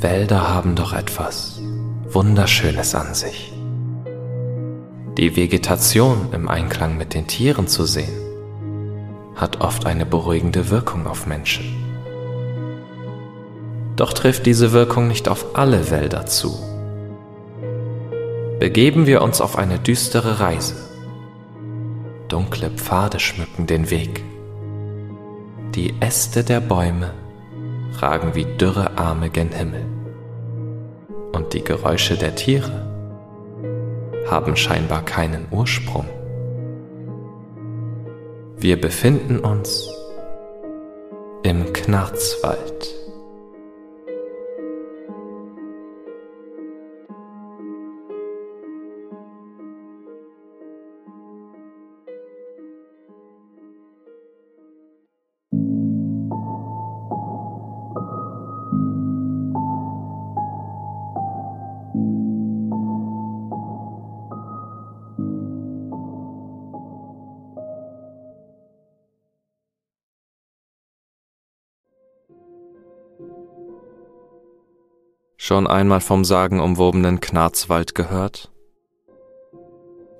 Wälder haben doch etwas Wunderschönes an sich. Die Vegetation im Einklang mit den Tieren zu sehen, hat oft eine beruhigende Wirkung auf Menschen. Doch trifft diese Wirkung nicht auf alle Wälder zu. Begeben wir uns auf eine düstere Reise. Dunkle Pfade schmücken den Weg. Die Äste der Bäume ragen wie dürre Arme gen Himmel. Und die Geräusche der Tiere haben scheinbar keinen Ursprung. Wir befinden uns im Knarzwald. Schon einmal vom sagenumwobenen Knarzwald gehört?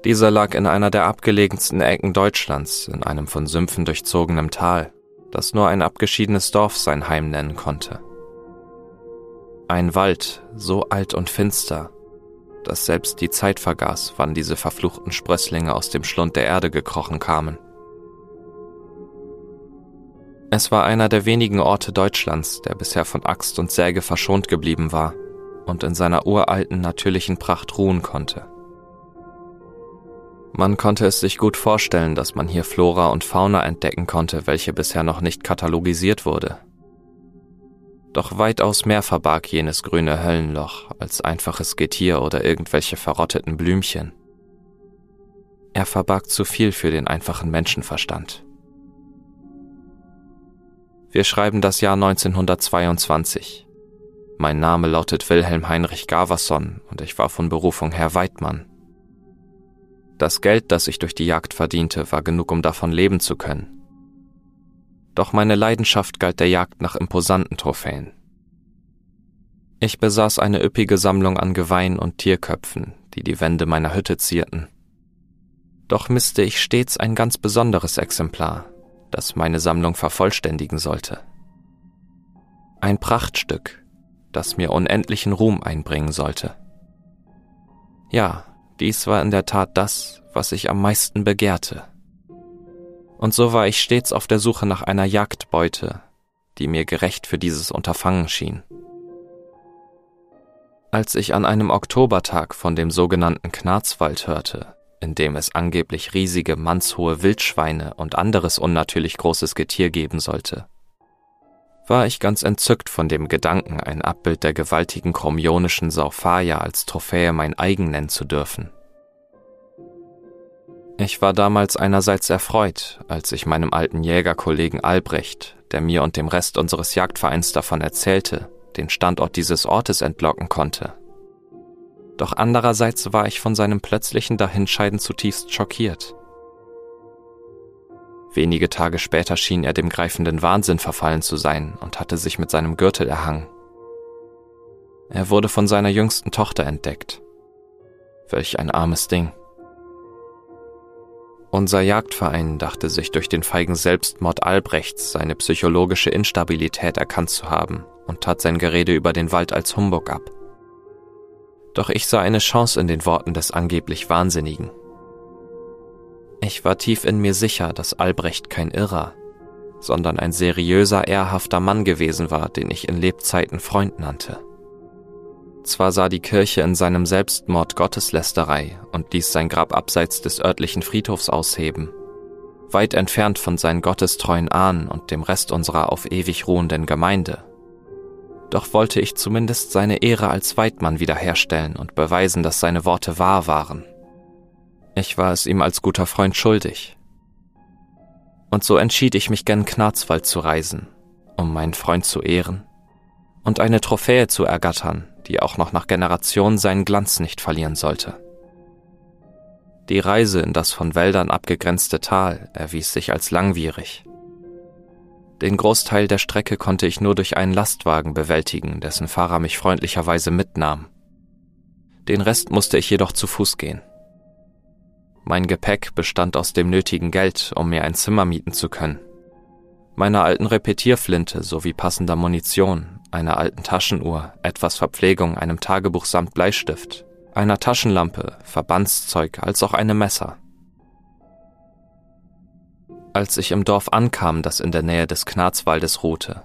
Dieser lag in einer der abgelegensten Ecken Deutschlands, in einem von Sümpfen durchzogenen Tal, das nur ein abgeschiedenes Dorf sein Heim nennen konnte. Ein Wald, so alt und finster, dass selbst die Zeit vergaß, wann diese verfluchten Sprösslinge aus dem Schlund der Erde gekrochen kamen. Es war einer der wenigen Orte Deutschlands, der bisher von Axt und Säge verschont geblieben war und in seiner uralten natürlichen Pracht ruhen konnte. Man konnte es sich gut vorstellen, dass man hier Flora und Fauna entdecken konnte, welche bisher noch nicht katalogisiert wurde. Doch weitaus mehr verbarg jenes grüne Höllenloch als einfaches Getier oder irgendwelche verrotteten Blümchen. Er verbarg zu viel für den einfachen Menschenverstand. Wir schreiben das Jahr 1922. Mein Name lautet Wilhelm Heinrich Gaverson und ich war von Berufung Herr Weidmann. Das Geld, das ich durch die Jagd verdiente, war genug, um davon leben zu können. Doch meine Leidenschaft galt der Jagd nach imposanten Trophäen. Ich besaß eine üppige Sammlung an Geweihen und Tierköpfen, die die Wände meiner Hütte zierten. Doch misste ich stets ein ganz besonderes Exemplar, das meine Sammlung vervollständigen sollte. Ein Prachtstück, das mir unendlichen Ruhm einbringen sollte. Ja, dies war in der Tat das, was ich am meisten begehrte. Und so war ich stets auf der Suche nach einer Jagdbeute, die mir gerecht für dieses Unterfangen schien. Als ich an einem Oktobertag von dem sogenannten Knarzwald hörte, in dem es angeblich riesige mannshohe Wildschweine und anderes unnatürlich großes Getier geben sollte. War ich ganz entzückt von dem Gedanken, ein Abbild der gewaltigen chromionischen Saurfaya als Trophäe mein eigen nennen zu dürfen. Ich war damals einerseits erfreut, als ich meinem alten Jägerkollegen Albrecht, der mir und dem Rest unseres Jagdvereins davon erzählte, den Standort dieses Ortes entlocken konnte doch andererseits war ich von seinem plötzlichen Dahinscheiden zutiefst schockiert. Wenige Tage später schien er dem greifenden Wahnsinn verfallen zu sein und hatte sich mit seinem Gürtel erhangen. Er wurde von seiner jüngsten Tochter entdeckt. Welch ein armes Ding. Unser Jagdverein dachte sich durch den feigen Selbstmord Albrechts seine psychologische Instabilität erkannt zu haben und tat sein Gerede über den Wald als Humbug ab. Doch ich sah eine Chance in den Worten des angeblich Wahnsinnigen. Ich war tief in mir sicher, dass Albrecht kein Irrer, sondern ein seriöser, ehrhafter Mann gewesen war, den ich in Lebzeiten Freund nannte. Zwar sah die Kirche in seinem Selbstmord Gotteslästerei und ließ sein Grab abseits des örtlichen Friedhofs ausheben, weit entfernt von seinen gottestreuen Ahnen und dem Rest unserer auf ewig ruhenden Gemeinde doch wollte ich zumindest seine Ehre als Weidmann wiederherstellen und beweisen, dass seine Worte wahr waren. Ich war es ihm als guter Freund schuldig. Und so entschied ich mich gen Knarzwald zu reisen, um meinen Freund zu ehren und eine Trophäe zu ergattern, die auch noch nach Generationen seinen Glanz nicht verlieren sollte. Die Reise in das von Wäldern abgegrenzte Tal erwies sich als langwierig. Den Großteil der Strecke konnte ich nur durch einen Lastwagen bewältigen, dessen Fahrer mich freundlicherweise mitnahm. Den Rest musste ich jedoch zu Fuß gehen. Mein Gepäck bestand aus dem nötigen Geld, um mir ein Zimmer mieten zu können. Meiner alten Repetierflinte sowie passender Munition, einer alten Taschenuhr, etwas Verpflegung, einem Tagebuch samt Bleistift, einer Taschenlampe, Verbandszeug als auch einem Messer. Als ich im Dorf ankam, das in der Nähe des Knarzwaldes ruhte,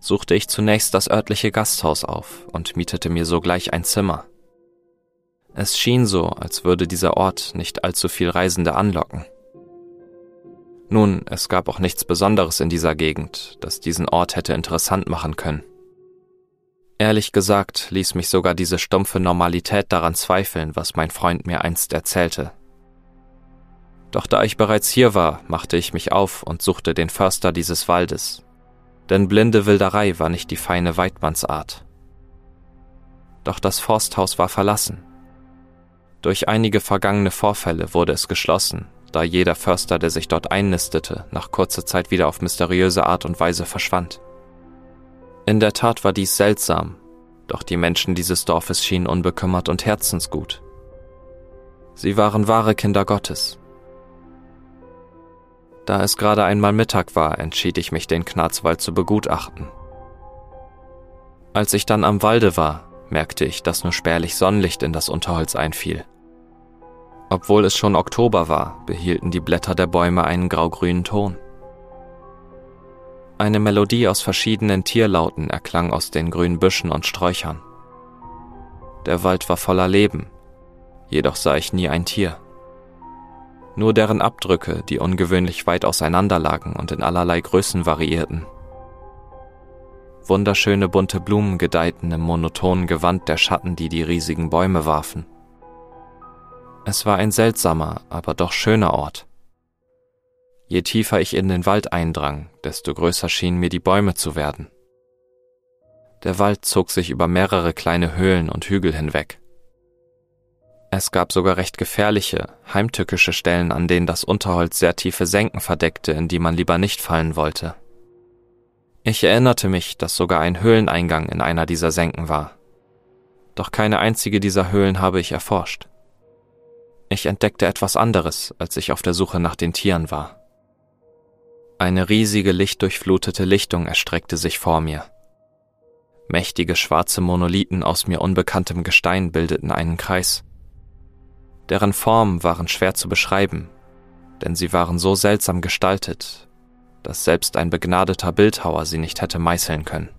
suchte ich zunächst das örtliche Gasthaus auf und mietete mir sogleich ein Zimmer. Es schien so, als würde dieser Ort nicht allzu viel Reisende anlocken. Nun, es gab auch nichts Besonderes in dieser Gegend, das diesen Ort hätte interessant machen können. Ehrlich gesagt ließ mich sogar diese stumpfe Normalität daran zweifeln, was mein Freund mir einst erzählte. Doch da ich bereits hier war, machte ich mich auf und suchte den Förster dieses Waldes. Denn blinde Wilderei war nicht die feine Weidmannsart. Doch das Forsthaus war verlassen. Durch einige vergangene Vorfälle wurde es geschlossen, da jeder Förster, der sich dort einnistete, nach kurzer Zeit wieder auf mysteriöse Art und Weise verschwand. In der Tat war dies seltsam, doch die Menschen dieses Dorfes schienen unbekümmert und herzensgut. Sie waren wahre Kinder Gottes. Da es gerade einmal Mittag war, entschied ich mich, den Knarzwald zu begutachten. Als ich dann am Walde war, merkte ich, dass nur spärlich Sonnenlicht in das Unterholz einfiel. Obwohl es schon Oktober war, behielten die Blätter der Bäume einen graugrünen Ton. Eine Melodie aus verschiedenen Tierlauten erklang aus den grünen Büschen und Sträuchern. Der Wald war voller Leben, jedoch sah ich nie ein Tier. Nur deren Abdrücke, die ungewöhnlich weit auseinander lagen und in allerlei Größen variierten. Wunderschöne bunte Blumen gedeihten im monotonen Gewand der Schatten, die die riesigen Bäume warfen. Es war ein seltsamer, aber doch schöner Ort. Je tiefer ich in den Wald eindrang, desto größer schienen mir die Bäume zu werden. Der Wald zog sich über mehrere kleine Höhlen und Hügel hinweg. Es gab sogar recht gefährliche, heimtückische Stellen, an denen das Unterholz sehr tiefe Senken verdeckte, in die man lieber nicht fallen wollte. Ich erinnerte mich, dass sogar ein Höhleneingang in einer dieser Senken war. Doch keine einzige dieser Höhlen habe ich erforscht. Ich entdeckte etwas anderes, als ich auf der Suche nach den Tieren war. Eine riesige lichtdurchflutete Lichtung erstreckte sich vor mir. Mächtige schwarze Monolithen aus mir unbekanntem Gestein bildeten einen Kreis. Deren Formen waren schwer zu beschreiben, denn sie waren so seltsam gestaltet, dass selbst ein begnadeter Bildhauer sie nicht hätte meißeln können.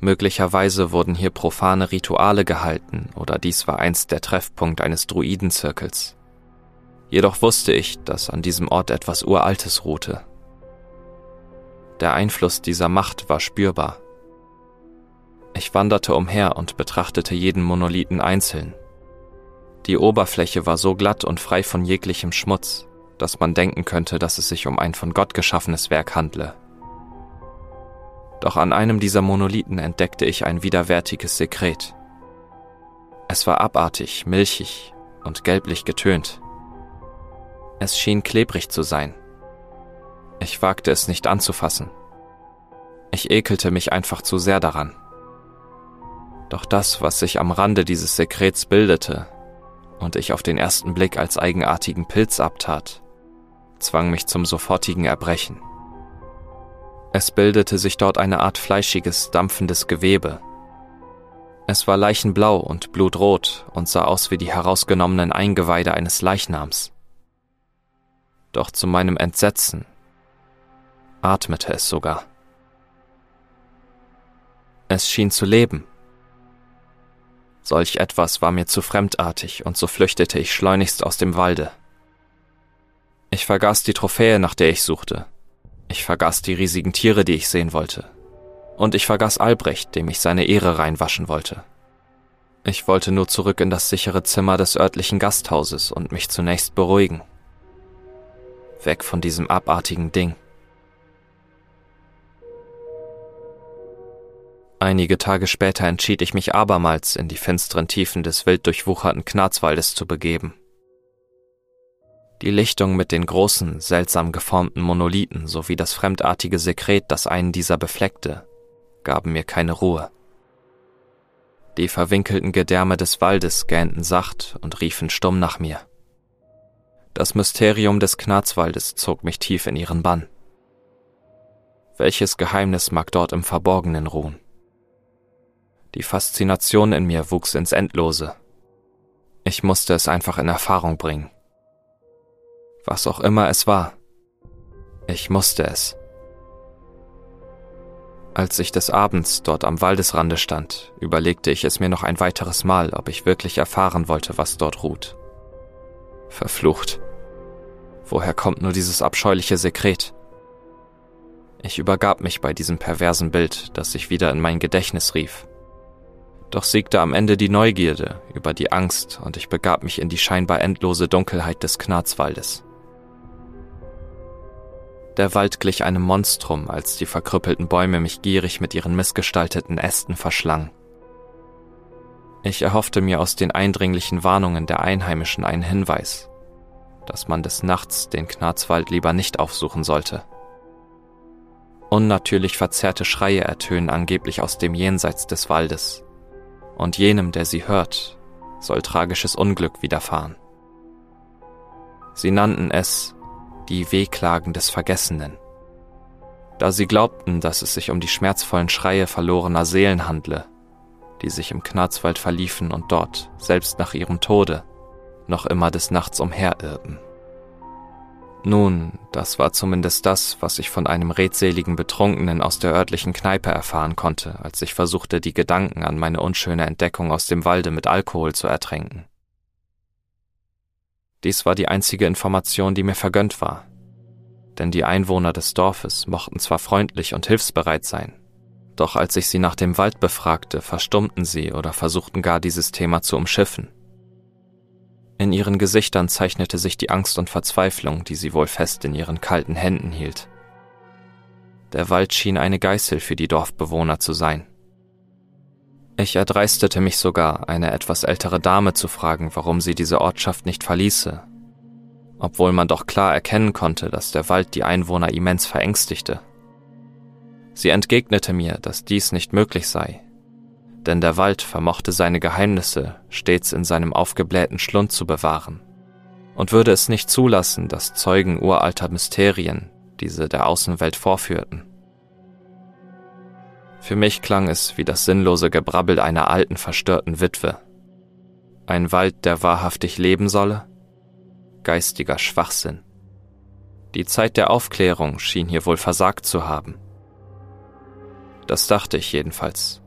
Möglicherweise wurden hier profane Rituale gehalten oder dies war einst der Treffpunkt eines Druidenzirkels. Jedoch wusste ich, dass an diesem Ort etwas Uraltes ruhte. Der Einfluss dieser Macht war spürbar. Ich wanderte umher und betrachtete jeden Monolithen einzeln. Die Oberfläche war so glatt und frei von jeglichem Schmutz, dass man denken könnte, dass es sich um ein von Gott geschaffenes Werk handle. Doch an einem dieser Monolithen entdeckte ich ein widerwärtiges Sekret. Es war abartig, milchig und gelblich getönt. Es schien klebrig zu sein, ich wagte es nicht anzufassen. Ich ekelte mich einfach zu sehr daran. Doch das, was sich am Rande dieses Sekrets bildete und ich auf den ersten Blick als eigenartigen Pilz abtat, zwang mich zum sofortigen Erbrechen. Es bildete sich dort eine Art fleischiges, dampfendes Gewebe. Es war leichenblau und blutrot und sah aus wie die herausgenommenen Eingeweide eines Leichnams. Doch zu meinem Entsetzen atmete es sogar. Es schien zu leben. Solch etwas war mir zu fremdartig, und so flüchtete ich schleunigst aus dem Walde. Ich vergaß die Trophäe, nach der ich suchte. Ich vergaß die riesigen Tiere, die ich sehen wollte. Und ich vergaß Albrecht, dem ich seine Ehre reinwaschen wollte. Ich wollte nur zurück in das sichere Zimmer des örtlichen Gasthauses und mich zunächst beruhigen. Weg von diesem abartigen Ding. Einige Tage später entschied ich mich abermals in die finsteren Tiefen des wild durchwucherten Knarzwaldes zu begeben. Die Lichtung mit den großen, seltsam geformten Monolithen sowie das fremdartige Sekret, das einen dieser befleckte, gaben mir keine Ruhe. Die verwinkelten Gedärme des Waldes gähnten sacht und riefen stumm nach mir. Das Mysterium des Knarzwaldes zog mich tief in ihren Bann. Welches Geheimnis mag dort im Verborgenen ruhen? Die Faszination in mir wuchs ins Endlose. Ich musste es einfach in Erfahrung bringen. Was auch immer es war, ich musste es. Als ich des Abends dort am Waldesrande stand, überlegte ich es mir noch ein weiteres Mal, ob ich wirklich erfahren wollte, was dort ruht. Verflucht. Woher kommt nur dieses abscheuliche Sekret? Ich übergab mich bei diesem perversen Bild, das sich wieder in mein Gedächtnis rief. Doch siegte am Ende die Neugierde über die Angst und ich begab mich in die scheinbar endlose Dunkelheit des Knarzwaldes. Der Wald glich einem Monstrum, als die verkrüppelten Bäume mich gierig mit ihren missgestalteten Ästen verschlangen. Ich erhoffte mir aus den eindringlichen Warnungen der Einheimischen einen Hinweis, dass man des Nachts den Knarzwald lieber nicht aufsuchen sollte. Unnatürlich verzerrte Schreie ertönen angeblich aus dem Jenseits des Waldes, und jenem, der sie hört, soll tragisches Unglück widerfahren. Sie nannten es die Wehklagen des Vergessenen. Da sie glaubten, dass es sich um die schmerzvollen Schreie verlorener Seelen handle, die sich im Knarzwald verliefen und dort, selbst nach ihrem Tode, noch immer des Nachts umherirrten. Nun, das war zumindest das, was ich von einem redseligen Betrunkenen aus der örtlichen Kneipe erfahren konnte, als ich versuchte, die Gedanken an meine unschöne Entdeckung aus dem Walde mit Alkohol zu ertränken. Dies war die einzige Information, die mir vergönnt war. Denn die Einwohner des Dorfes mochten zwar freundlich und hilfsbereit sein, doch als ich sie nach dem Wald befragte, verstummten sie oder versuchten gar dieses Thema zu umschiffen. In ihren Gesichtern zeichnete sich die Angst und Verzweiflung, die sie wohl fest in ihren kalten Händen hielt. Der Wald schien eine Geißel für die Dorfbewohner zu sein. Ich erdreistete mich sogar, eine etwas ältere Dame zu fragen, warum sie diese Ortschaft nicht verließe, obwohl man doch klar erkennen konnte, dass der Wald die Einwohner immens verängstigte. Sie entgegnete mir, dass dies nicht möglich sei, denn der Wald vermochte seine Geheimnisse stets in seinem aufgeblähten Schlund zu bewahren und würde es nicht zulassen, dass Zeugen uralter Mysterien diese der Außenwelt vorführten. Für mich klang es wie das sinnlose Gebrabbel einer alten, verstörten Witwe. Ein Wald, der wahrhaftig leben solle? Geistiger Schwachsinn. Die Zeit der Aufklärung schien hier wohl versagt zu haben. Das dachte ich jedenfalls.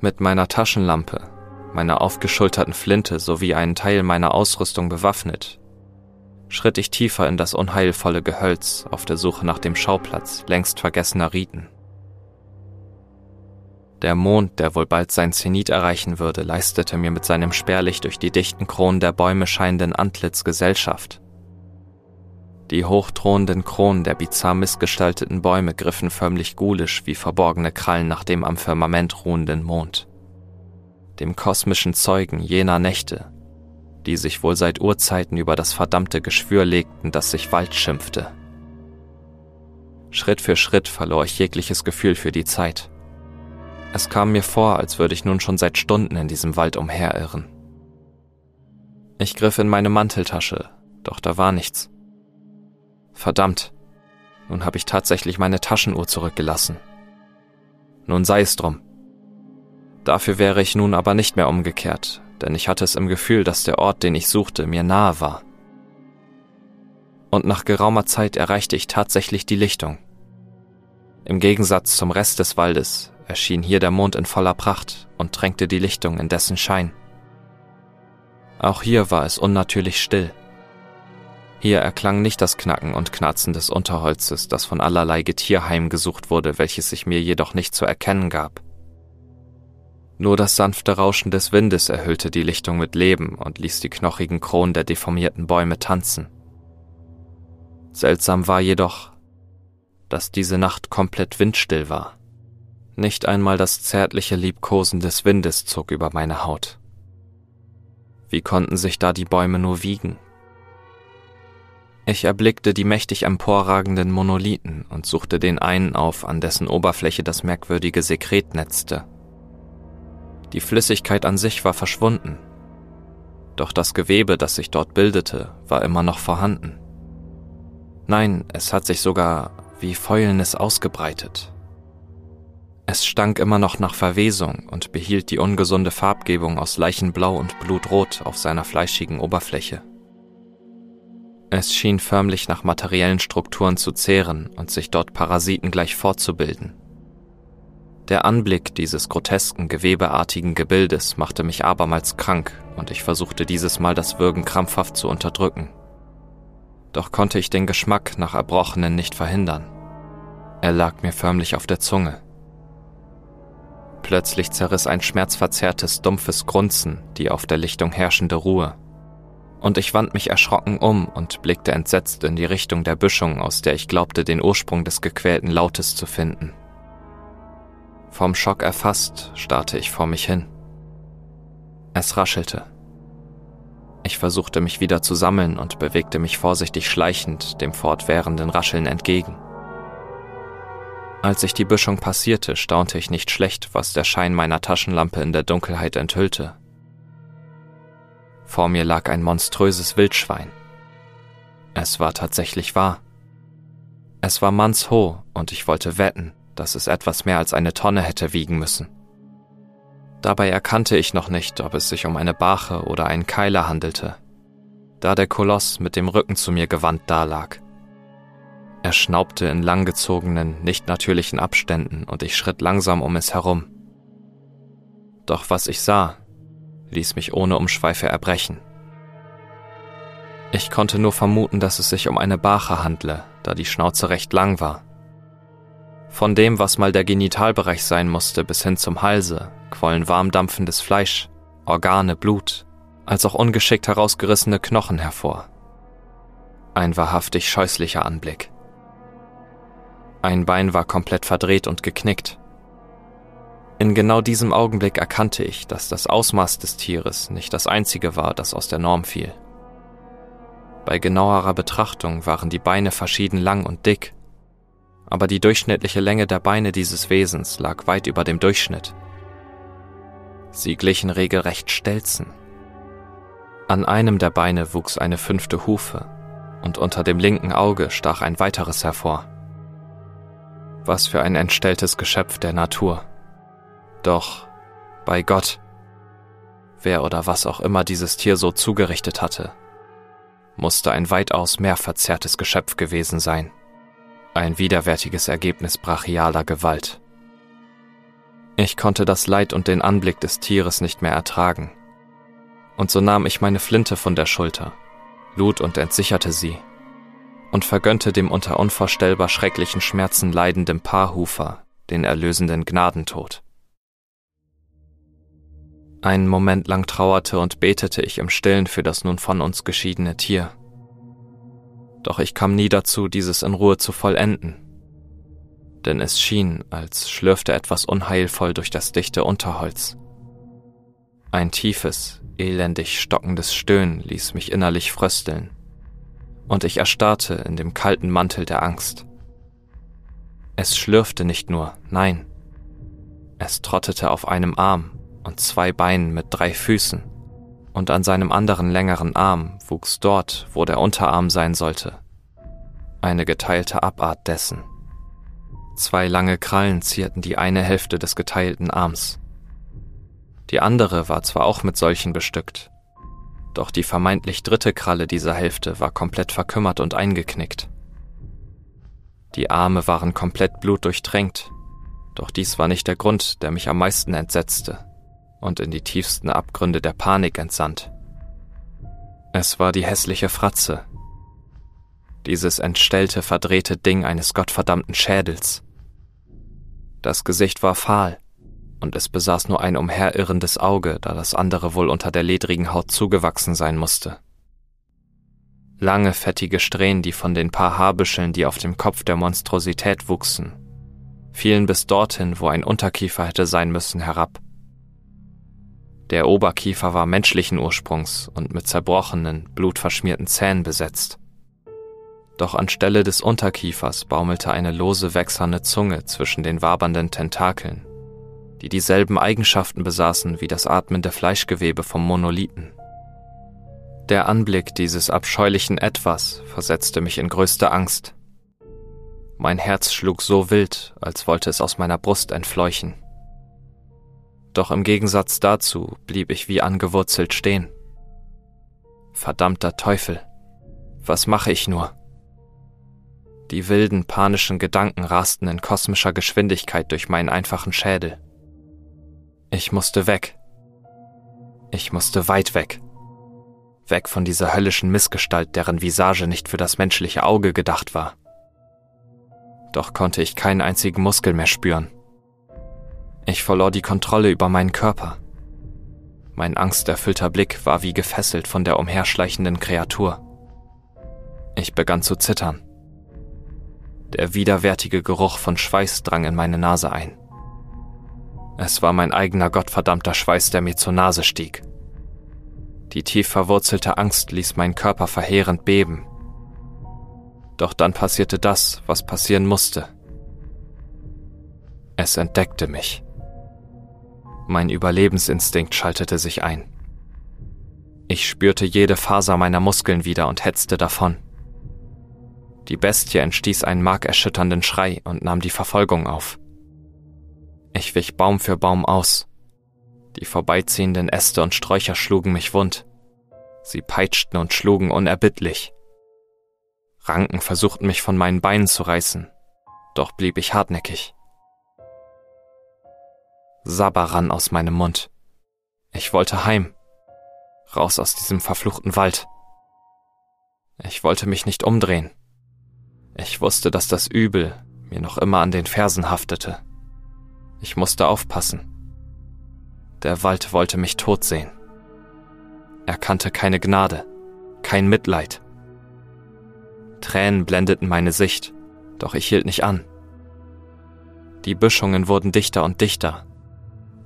Mit meiner Taschenlampe, meiner aufgeschulterten Flinte sowie einen Teil meiner Ausrüstung bewaffnet, schritt ich tiefer in das unheilvolle Gehölz auf der Suche nach dem Schauplatz längst vergessener Riten. Der Mond, der wohl bald sein Zenit erreichen würde, leistete mir mit seinem spärlich durch die dichten Kronen der Bäume scheinenden Antlitz Gesellschaft. Die hochthronenden Kronen der bizarr missgestalteten Bäume griffen förmlich ghoulisch wie verborgene Krallen nach dem am Firmament ruhenden Mond. Dem kosmischen Zeugen jener Nächte, die sich wohl seit Urzeiten über das verdammte Geschwür legten, das sich Wald schimpfte. Schritt für Schritt verlor ich jegliches Gefühl für die Zeit. Es kam mir vor, als würde ich nun schon seit Stunden in diesem Wald umherirren. Ich griff in meine Manteltasche, doch da war nichts. Verdammt, nun habe ich tatsächlich meine Taschenuhr zurückgelassen. Nun sei es drum. Dafür wäre ich nun aber nicht mehr umgekehrt, denn ich hatte es im Gefühl, dass der Ort, den ich suchte, mir nahe war. Und nach geraumer Zeit erreichte ich tatsächlich die Lichtung. Im Gegensatz zum Rest des Waldes erschien hier der Mond in voller Pracht und drängte die Lichtung in dessen Schein. Auch hier war es unnatürlich still. Hier erklang nicht das Knacken und Knarzen des Unterholzes, das von allerlei Getier heimgesucht wurde, welches sich mir jedoch nicht zu erkennen gab. Nur das sanfte Rauschen des Windes erhüllte die Lichtung mit Leben und ließ die knochigen Kronen der deformierten Bäume tanzen. Seltsam war jedoch, dass diese Nacht komplett windstill war. Nicht einmal das zärtliche Liebkosen des Windes zog über meine Haut. Wie konnten sich da die Bäume nur wiegen? Ich erblickte die mächtig emporragenden Monolithen und suchte den einen auf, an dessen Oberfläche das merkwürdige Sekret netzte. Die Flüssigkeit an sich war verschwunden, doch das Gewebe, das sich dort bildete, war immer noch vorhanden. Nein, es hat sich sogar wie Fäulnis ausgebreitet. Es stank immer noch nach Verwesung und behielt die ungesunde Farbgebung aus Leichenblau und Blutrot auf seiner fleischigen Oberfläche. Es schien förmlich nach materiellen Strukturen zu zehren und sich dort Parasiten gleich fortzubilden. Der Anblick dieses grotesken, gewebeartigen Gebildes machte mich abermals krank und ich versuchte dieses Mal das Würgen krampfhaft zu unterdrücken. Doch konnte ich den Geschmack nach Erbrochenen nicht verhindern. Er lag mir förmlich auf der Zunge. Plötzlich zerriss ein schmerzverzerrtes, dumpfes Grunzen die auf der Lichtung herrschende Ruhe. Und ich wand mich erschrocken um und blickte entsetzt in die Richtung der Büschung, aus der ich glaubte, den Ursprung des gequälten Lautes zu finden. Vom Schock erfasst, starrte ich vor mich hin. Es raschelte. Ich versuchte mich wieder zu sammeln und bewegte mich vorsichtig schleichend dem fortwährenden Rascheln entgegen. Als ich die Büschung passierte, staunte ich nicht schlecht, was der Schein meiner Taschenlampe in der Dunkelheit enthüllte. Vor mir lag ein monströses Wildschwein. Es war tatsächlich wahr. Es war mannshoch und ich wollte wetten, dass es etwas mehr als eine Tonne hätte wiegen müssen. Dabei erkannte ich noch nicht, ob es sich um eine Bache oder einen Keiler handelte, da der Koloss mit dem Rücken zu mir gewandt dalag. Er schnaubte in langgezogenen, nicht natürlichen Abständen und ich schritt langsam um es herum. Doch was ich sah, ließ mich ohne Umschweife erbrechen. Ich konnte nur vermuten, dass es sich um eine Bache handle, da die Schnauze recht lang war. Von dem, was mal der Genitalbereich sein musste, bis hin zum Halse, quollen warm dampfendes Fleisch, Organe, Blut, als auch ungeschickt herausgerissene Knochen hervor. Ein wahrhaftig scheußlicher Anblick. Ein Bein war komplett verdreht und geknickt. In genau diesem Augenblick erkannte ich, dass das Ausmaß des Tieres nicht das einzige war, das aus der Norm fiel. Bei genauerer Betrachtung waren die Beine verschieden lang und dick, aber die durchschnittliche Länge der Beine dieses Wesens lag weit über dem Durchschnitt. Sie glichen regelrecht Stelzen. An einem der Beine wuchs eine fünfte Hufe, und unter dem linken Auge stach ein weiteres hervor. Was für ein entstelltes Geschöpf der Natur. Doch, bei Gott, wer oder was auch immer dieses Tier so zugerichtet hatte, musste ein weitaus mehr verzerrtes Geschöpf gewesen sein. Ein widerwärtiges Ergebnis brachialer Gewalt. Ich konnte das Leid und den Anblick des Tieres nicht mehr ertragen. Und so nahm ich meine Flinte von der Schulter, lud und entsicherte sie und vergönnte dem unter unvorstellbar schrecklichen Schmerzen leidenden Paarhufer den erlösenden Gnadentod. Einen Moment lang trauerte und betete ich im Stillen für das nun von uns geschiedene Tier. Doch ich kam nie dazu, dieses in Ruhe zu vollenden. Denn es schien, als schlürfte etwas unheilvoll durch das dichte Unterholz. Ein tiefes, elendig stockendes Stöhnen ließ mich innerlich frösteln und ich erstarrte in dem kalten Mantel der Angst. Es schlürfte nicht nur, nein, es trottete auf einem Arm und zwei Beinen mit drei Füßen, und an seinem anderen längeren Arm wuchs dort, wo der Unterarm sein sollte, eine geteilte Abart dessen. Zwei lange Krallen zierten die eine Hälfte des geteilten Arms. Die andere war zwar auch mit solchen bestückt, doch die vermeintlich dritte Kralle dieser Hälfte war komplett verkümmert und eingeknickt. Die Arme waren komplett blutdurchtränkt, doch dies war nicht der Grund, der mich am meisten entsetzte und in die tiefsten Abgründe der Panik entsandt. Es war die hässliche Fratze, dieses entstellte, verdrehte Ding eines gottverdammten Schädels. Das Gesicht war fahl, und es besaß nur ein umherirrendes Auge, da das andere wohl unter der ledrigen Haut zugewachsen sein musste. Lange, fettige Strähnen, die von den paar Haarbüscheln, die auf dem Kopf der Monstrosität wuchsen, fielen bis dorthin, wo ein Unterkiefer hätte sein müssen, herab. Der Oberkiefer war menschlichen Ursprungs und mit zerbrochenen, blutverschmierten Zähnen besetzt. Doch anstelle des Unterkiefers baumelte eine lose wächserne Zunge zwischen den wabernden Tentakeln, die dieselben Eigenschaften besaßen wie das atmende Fleischgewebe vom Monolithen. Der Anblick dieses abscheulichen Etwas versetzte mich in größte Angst. Mein Herz schlug so wild, als wollte es aus meiner Brust entfleuchen. Doch im Gegensatz dazu blieb ich wie angewurzelt stehen. Verdammter Teufel, was mache ich nur? Die wilden, panischen Gedanken rasten in kosmischer Geschwindigkeit durch meinen einfachen Schädel. Ich musste weg. Ich musste weit weg. Weg von dieser höllischen Missgestalt, deren Visage nicht für das menschliche Auge gedacht war. Doch konnte ich keinen einzigen Muskel mehr spüren. Ich verlor die Kontrolle über meinen Körper. Mein angsterfüllter Blick war wie gefesselt von der umherschleichenden Kreatur. Ich begann zu zittern. Der widerwärtige Geruch von Schweiß drang in meine Nase ein. Es war mein eigener gottverdammter Schweiß, der mir zur Nase stieg. Die tief verwurzelte Angst ließ meinen Körper verheerend beben. Doch dann passierte das, was passieren musste. Es entdeckte mich. Mein Überlebensinstinkt schaltete sich ein. Ich spürte jede Faser meiner Muskeln wieder und hetzte davon. Die Bestie entstieß einen markerschütternden Schrei und nahm die Verfolgung auf. Ich wich Baum für Baum aus. Die vorbeiziehenden Äste und Sträucher schlugen mich wund. Sie peitschten und schlugen unerbittlich. Ranken versuchten mich von meinen Beinen zu reißen, doch blieb ich hartnäckig. Sabber rann aus meinem Mund. Ich wollte heim, raus aus diesem verfluchten Wald. Ich wollte mich nicht umdrehen. Ich wusste, dass das Übel mir noch immer an den Fersen haftete. Ich musste aufpassen. Der Wald wollte mich tot sehen. Er kannte keine Gnade, kein Mitleid. Tränen blendeten meine Sicht, doch ich hielt nicht an. Die Büschungen wurden dichter und dichter.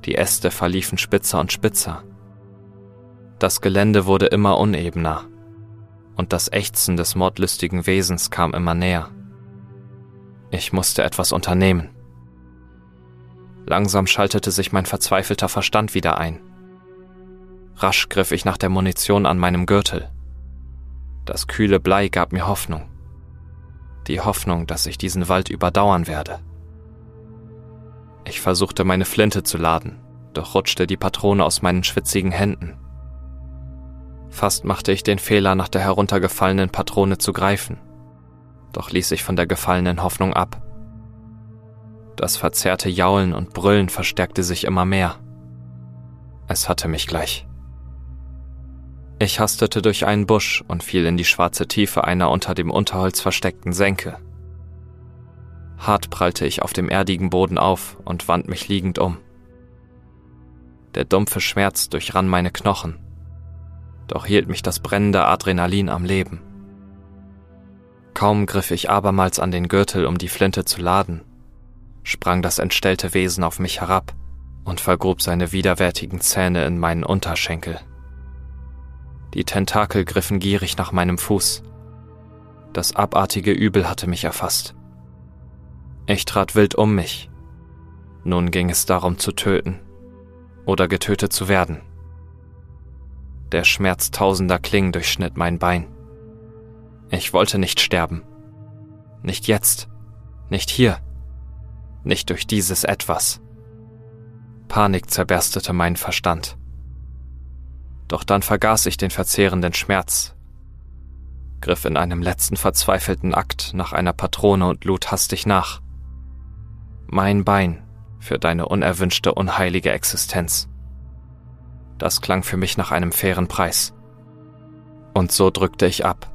Die Äste verliefen spitzer und spitzer. Das Gelände wurde immer unebener und das Ächzen des mordlustigen Wesens kam immer näher. Ich musste etwas unternehmen. Langsam schaltete sich mein verzweifelter Verstand wieder ein. Rasch griff ich nach der Munition an meinem Gürtel. Das kühle Blei gab mir Hoffnung. Die Hoffnung, dass ich diesen Wald überdauern werde. Ich versuchte meine Flinte zu laden, doch rutschte die Patrone aus meinen schwitzigen Händen. Fast machte ich den Fehler, nach der heruntergefallenen Patrone zu greifen, doch ließ ich von der gefallenen Hoffnung ab. Das verzerrte Jaulen und Brüllen verstärkte sich immer mehr. Es hatte mich gleich. Ich hastete durch einen Busch und fiel in die schwarze Tiefe einer unter dem Unterholz versteckten Senke. Hart prallte ich auf dem erdigen Boden auf und wand mich liegend um. Der dumpfe Schmerz durchrann meine Knochen doch hielt mich das brennende Adrenalin am Leben. Kaum griff ich abermals an den Gürtel, um die Flinte zu laden, sprang das entstellte Wesen auf mich herab und vergrub seine widerwärtigen Zähne in meinen Unterschenkel. Die Tentakel griffen gierig nach meinem Fuß. Das abartige Übel hatte mich erfasst. Ich trat wild um mich. Nun ging es darum zu töten oder getötet zu werden. Der Schmerz tausender Klingen durchschnitt mein Bein. Ich wollte nicht sterben. Nicht jetzt. Nicht hier. Nicht durch dieses Etwas. Panik zerberstete meinen Verstand. Doch dann vergaß ich den verzehrenden Schmerz, griff in einem letzten verzweifelten Akt nach einer Patrone und lud hastig nach. Mein Bein für deine unerwünschte unheilige Existenz. Das klang für mich nach einem fairen Preis. Und so drückte ich ab,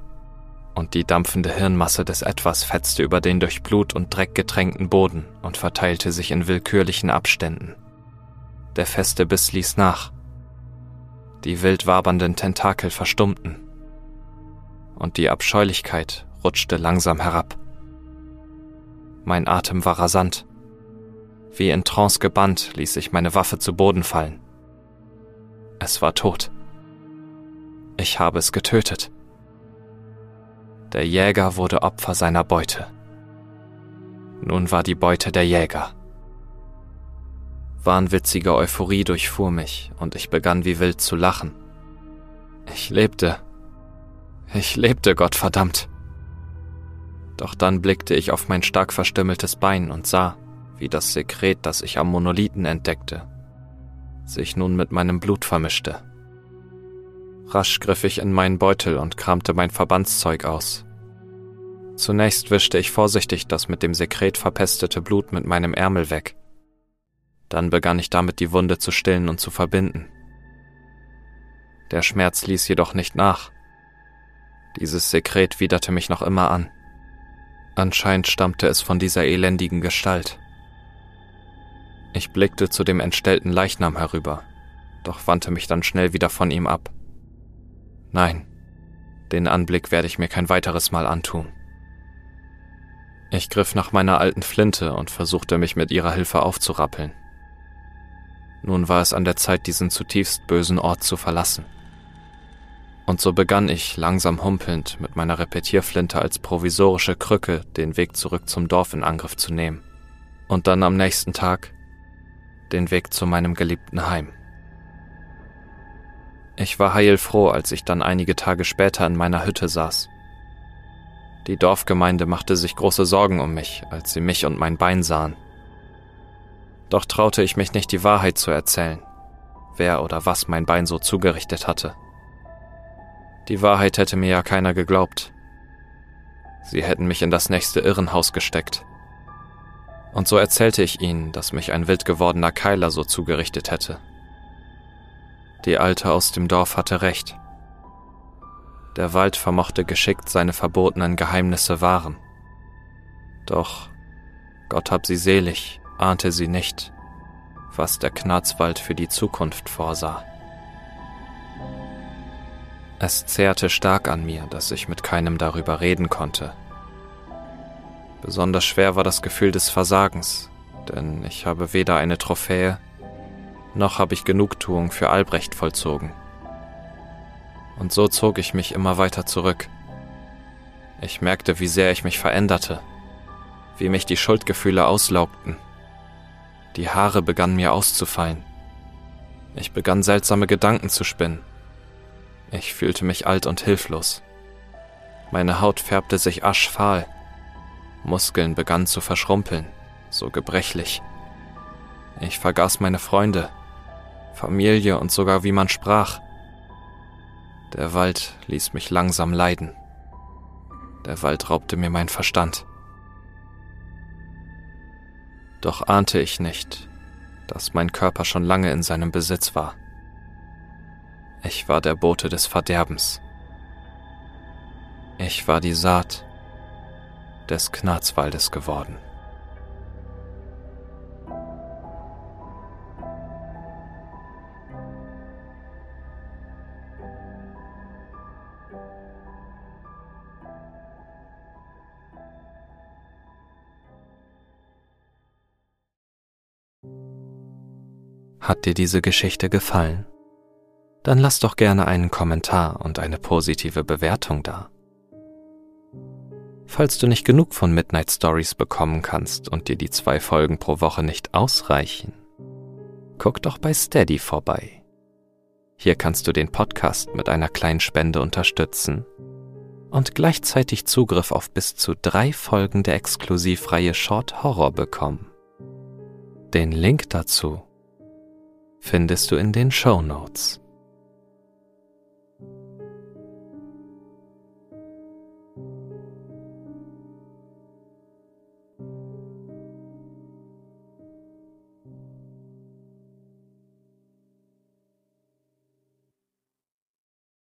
und die dampfende Hirnmasse des Etwas fetzte über den durch Blut und Dreck getränkten Boden und verteilte sich in willkürlichen Abständen. Der feste Biss ließ nach. Die wild wabernden Tentakel verstummten. Und die Abscheulichkeit rutschte langsam herab. Mein Atem war rasant. Wie in Trance gebannt ließ ich meine Waffe zu Boden fallen. Es war tot. Ich habe es getötet. Der Jäger wurde Opfer seiner Beute. Nun war die Beute der Jäger. Wahnwitzige Euphorie durchfuhr mich und ich begann wie wild zu lachen. Ich lebte. Ich lebte, Gottverdammt. Doch dann blickte ich auf mein stark verstümmeltes Bein und sah, wie das Sekret, das ich am Monolithen entdeckte, sich nun mit meinem Blut vermischte. Rasch griff ich in meinen Beutel und kramte mein Verbandszeug aus. Zunächst wischte ich vorsichtig das mit dem Sekret verpestete Blut mit meinem Ärmel weg. Dann begann ich damit die Wunde zu stillen und zu verbinden. Der Schmerz ließ jedoch nicht nach. Dieses Sekret widerte mich noch immer an. Anscheinend stammte es von dieser elendigen Gestalt. Ich blickte zu dem entstellten Leichnam herüber, doch wandte mich dann schnell wieder von ihm ab. Nein, den Anblick werde ich mir kein weiteres Mal antun. Ich griff nach meiner alten Flinte und versuchte mich mit ihrer Hilfe aufzurappeln. Nun war es an der Zeit, diesen zutiefst bösen Ort zu verlassen. Und so begann ich, langsam humpelnd, mit meiner Repetierflinte als provisorische Krücke den Weg zurück zum Dorf in Angriff zu nehmen. Und dann am nächsten Tag den Weg zu meinem geliebten Heim. Ich war heilfroh, als ich dann einige Tage später in meiner Hütte saß. Die Dorfgemeinde machte sich große Sorgen um mich, als sie mich und mein Bein sahen. Doch traute ich mich nicht, die Wahrheit zu erzählen, wer oder was mein Bein so zugerichtet hatte. Die Wahrheit hätte mir ja keiner geglaubt. Sie hätten mich in das nächste Irrenhaus gesteckt. Und so erzählte ich ihnen, dass mich ein wild gewordener Keiler so zugerichtet hätte. Die Alte aus dem Dorf hatte recht. Der Wald vermochte geschickt seine verbotenen Geheimnisse wahren. Doch, Gott hab sie selig, ahnte sie nicht, was der Knarzwald für die Zukunft vorsah. Es zehrte stark an mir, dass ich mit keinem darüber reden konnte. Besonders schwer war das Gefühl des Versagens, denn ich habe weder eine Trophäe noch habe ich Genugtuung für Albrecht vollzogen. Und so zog ich mich immer weiter zurück. Ich merkte, wie sehr ich mich veränderte, wie mich die Schuldgefühle auslaugten. Die Haare begannen mir auszufallen. Ich begann seltsame Gedanken zu spinnen. Ich fühlte mich alt und hilflos. Meine Haut färbte sich aschfahl. Muskeln begannen zu verschrumpeln, so gebrechlich. Ich vergaß meine Freunde, Familie und sogar wie man sprach. Der Wald ließ mich langsam leiden. Der Wald raubte mir mein Verstand. Doch ahnte ich nicht, dass mein Körper schon lange in seinem Besitz war. Ich war der Bote des Verderbens. Ich war die Saat des Knarzwaldes geworden. Hat dir diese Geschichte gefallen? Dann lass doch gerne einen Kommentar und eine positive Bewertung da. Falls du nicht genug von Midnight Stories bekommen kannst und dir die zwei Folgen pro Woche nicht ausreichen, guck doch bei Steady vorbei. Hier kannst du den Podcast mit einer kleinen Spende unterstützen und gleichzeitig Zugriff auf bis zu drei Folgen der Exklusivreihe Short Horror bekommen. Den Link dazu findest du in den Show Notes.